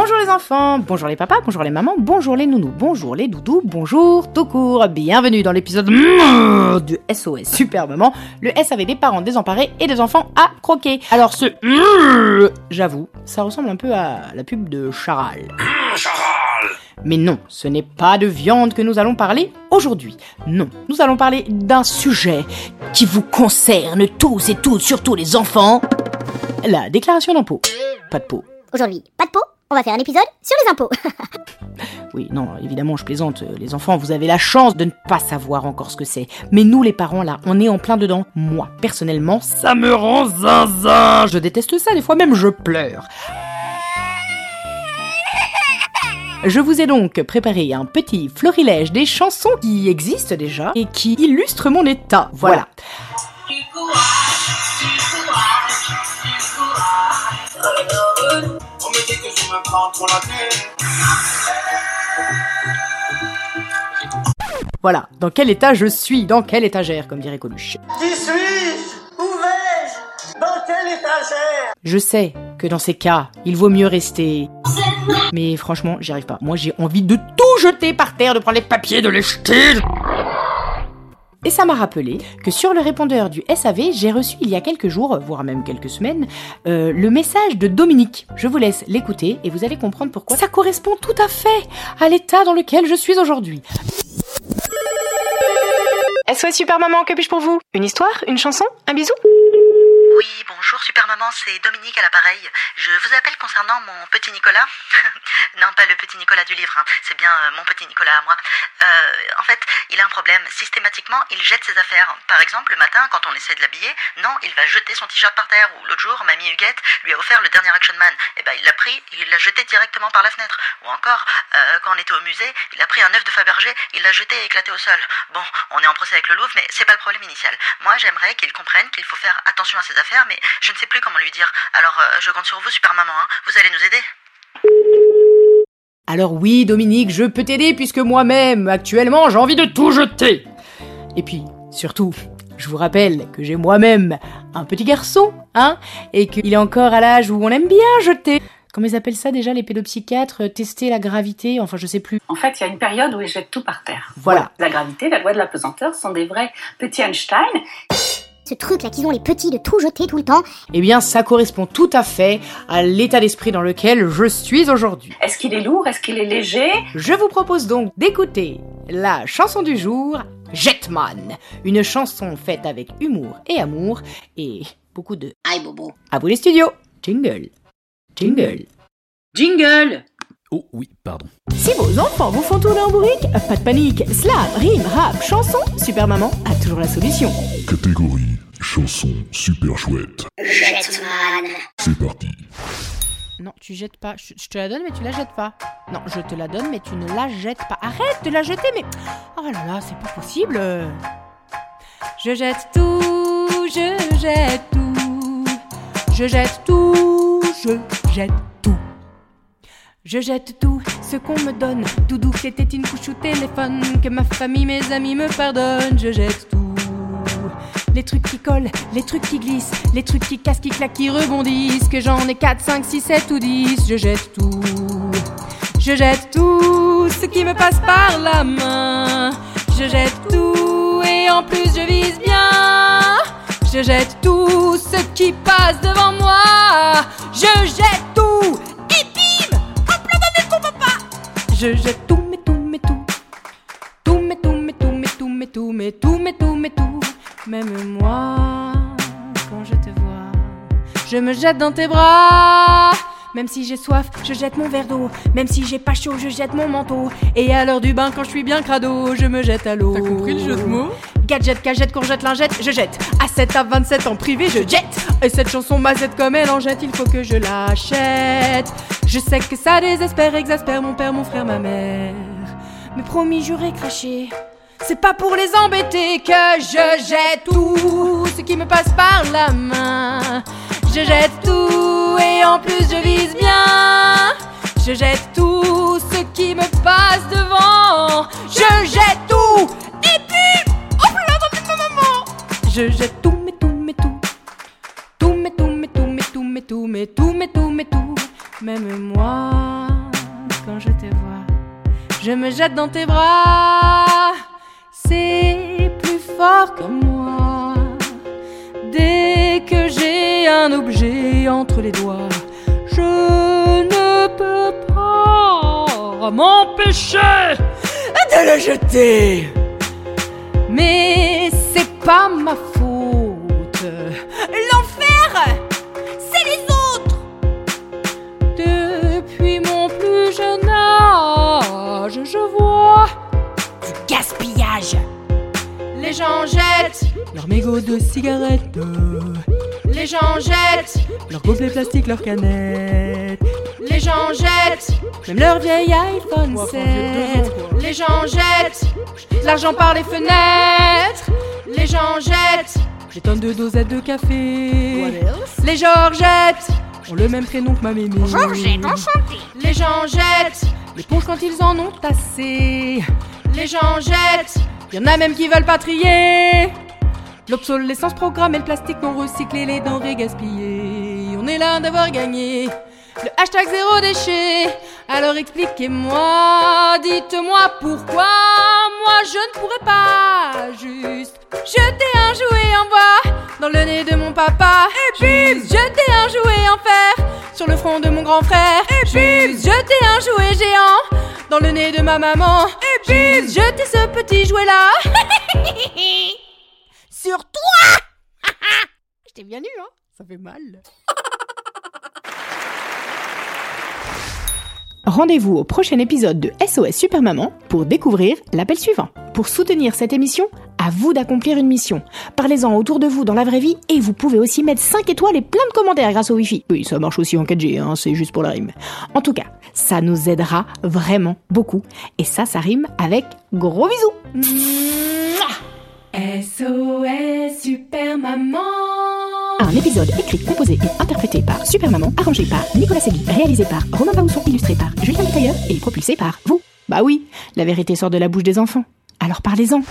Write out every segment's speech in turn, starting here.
Bonjour les enfants, bonjour les papas, bonjour les mamans, bonjour les nounous, bonjour les doudous, bonjour tout court. Bienvenue dans l'épisode du SOS Super Maman, le SAV des parents désemparés et des enfants à croquer. Alors ce j'avoue, ça ressemble un peu à la pub de Charal. Mais non, ce n'est pas de viande que nous allons parler aujourd'hui. Non, nous allons parler d'un sujet qui vous concerne tous et toutes, surtout les enfants. La déclaration d'impôt. Pas de peau. Aujourd'hui, pas de peau, on va faire un épisode sur les impôts. Oui, non, évidemment, je plaisante. Euh, Les enfants, vous avez la chance de ne pas savoir encore ce que c'est. Mais nous, les parents, là, on est en plein dedans. Moi, personnellement, ça me rend zinzin. Je déteste ça, des fois même je pleure. Je vous ai donc préparé un petit florilège des chansons qui existent déjà et qui illustrent mon état. Voilà. On la tête. Voilà. Dans quel état je suis? Dans quelle étagère, comme dirait Coluche. Qui suis-je? Où vais-je? Dans quelle étagère? Je sais que dans ces cas, il vaut mieux rester. Mais franchement, j'y arrive pas. Moi, j'ai envie de tout jeter par terre, de prendre les papiers, de les jeter. Et ça m'a rappelé que sur le répondeur du SAV, j'ai reçu il y a quelques jours, voire même quelques semaines, euh, le message de Dominique. Je vous laisse l'écouter et vous allez comprendre pourquoi. Ça correspond tout à fait à l'état dans lequel je suis aujourd'hui. SOS Super Maman, que puis-je pour vous? Une histoire? Une chanson? Un bisou? Oui, bonjour Super Maman, c'est Dominique à l'appareil. Je vous appelle concernant mon petit Nicolas. non, pas le petit Nicolas du livre, hein. c'est bien euh, mon petit Nicolas à moi. Euh, en fait, il a un problème. Systématiquement, il jette ses affaires. Par exemple, le matin, quand on essaie de l'habiller, non, il va jeter son t-shirt par terre. Ou l'autre jour, mamie Huguette lui a offert le dernier Action Man. Et ben, il l'a pris il l'a jeté directement par la fenêtre. Ou encore, euh, quand on était au musée, il a pris un œuf de Fabergé, il l'a jeté et éclaté au sol. Bon, on est en procès avec le Louvre, mais c'est pas le problème initial. Moi, j'aimerais qu'il comprenne qu'il faut faire attention à ses affaires, mais je ne sais plus comment lui dire. Alors, euh, je compte sur vous, super maman. hein. Vous allez nous aider. Alors oui, Dominique, je peux t'aider puisque moi-même, actuellement, j'ai envie de tout jeter. Et puis, surtout, je vous rappelle que j'ai moi-même un petit garçon, hein, et qu'il est encore à l'âge où on aime bien jeter. Comment ils appellent ça déjà, les pédopsychiatres euh, Tester la gravité, enfin je sais plus. En fait, il y a une période où ils jettent tout par terre. Voilà. La gravité, la loi de la pesanteur sont des vrais petits Einstein. Ce truc là qu'ils ont les petits de tout jeter tout le temps. Eh bien, ça correspond tout à fait à l'état d'esprit dans lequel je suis aujourd'hui. Est-ce qu'il est lourd? Est-ce qu'il est léger? Je vous propose donc d'écouter la chanson du jour, Jetman. Une chanson faite avec humour et amour et beaucoup de Aïe bobo. À vous les studios Jingle Jingle Jingle Oh oui, pardon. Si vos enfants vous font tourner en bourrique, pas de panique. Slam, rime, rap, chanson, Super Maman a toujours la solution. Catégorie chanson super chouette. Jetman. C'est parti. Non, tu jettes pas. Je, je te la donne, mais tu la jettes pas. Non, je te la donne, mais tu ne la jettes pas. Arrête de la jeter, mais. Oh là là, c'est pas possible. Je jette tout, je jette tout. Je jette tout, je jette tout. Je jette tout ce qu'on me donne. Doudou, c'était une couche au téléphone. Que ma famille, mes amis me pardonnent. Je jette tout. Les trucs qui collent, les trucs qui glissent, les trucs qui cassent, qui claquent, qui rebondissent. Que j'en ai 4, 5, 6, 7 ou 10. Je jette tout. Je jette tout ce qui me passe par la main. Je jette tout et en plus je vise bien. Je jette tout ce qui passe devant moi. Je jette Je jette tout, mais tout, mais tout. Tout, mais tout, mais tout, mais tout, mais tout, mais tout, mais tout, mais tout. Même moi, quand je te vois, je me jette dans tes bras. Même si j'ai soif, je jette mon verre d'eau. Même si j'ai pas chaud, je jette mon manteau. Et à l'heure du bain, quand je suis bien crado, je me jette à l'eau. T'as compris le jeu de mots? Gadget, cagette, courgette, lingette, je jette. À 7 à 27 en privé, je jette. Et cette chanson mazette comme elle en jette, il faut que je l'achète. Je sais que ça désespère, exaspère mon père, mon frère, ma mère. Mais promis, juré, craché. C'est pas pour les embêter que je jette tout ce qui me passe par la main. Je jette tout et en plus je vise bien. Je jette Je jette tout mais tout mais tout. Tout mais tout mais tout mais tout mais tout mais tout mais tout mais tout. Même moi quand je te vois, je me jette dans tes bras. C'est plus fort que moi. Dès que j'ai un objet entre les doigts, je ne peux pas m'empêcher de le jeter. Mais pas ma faute. L'enfer, c'est les autres. Depuis mon plus jeune âge, je vois du gaspillage. Les gens jettent leurs mégots de cigarettes. Les gens jettent leurs gobelets plastiques, leurs canettes. Les gens jettent même leur vieil iPhone 7. Les gens jettent l'argent par les fenêtres. Les gens jettent des tonnes de dosettes de café. Les Georgettes ont le même prénom que ma mémé. Georgette, enchantée. Les gens jettent l'éponge quand ils en ont assez. Les gens jettent, y en a même qui veulent pas trier. L'obsolescence programmée, le plastique non recyclé, les denrées gaspillées. On est là d'avoir gagné. Le hashtag zéro déchet. Alors expliquez-moi, dites-moi pourquoi moi je ne pourrais pas juste jeter un jouet en bois dans le nez de mon papa. Et puis jeter un jouet en fer sur le front de mon grand frère. Et puis jeter un jouet géant dans le nez de ma maman. Et puis jeter ce petit jouet là sur toi. Je t'ai bien eu, hein Ça fait mal. Rendez-vous au prochain épisode de SOS Super Maman pour découvrir l'appel suivant. Pour soutenir cette émission, à vous d'accomplir une mission. Parlez-en autour de vous dans la vraie vie et vous pouvez aussi mettre 5 étoiles et plein de commentaires grâce au Wi-Fi. Oui, ça marche aussi en 4G, hein, c'est juste pour la rime. En tout cas, ça nous aidera vraiment beaucoup. Et ça, ça rime avec gros bisous. SOS Super Maman un épisode écrit, composé et interprété par Super Maman, arrangé par Nicolas Segui, réalisé par Romain Bausson, illustré par Julien Tailleur et propulsé par vous. Bah oui, la vérité sort de la bouche des enfants. Alors parlez-en.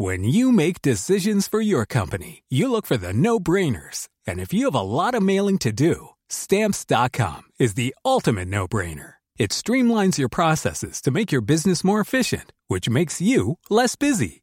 When you make decisions for your company, you look for the no-brainers. And if you have a lot of mailing to do, stamps.com is the ultimate no-brainer. It streamlines your processes to make your business more efficient, which makes you less busy.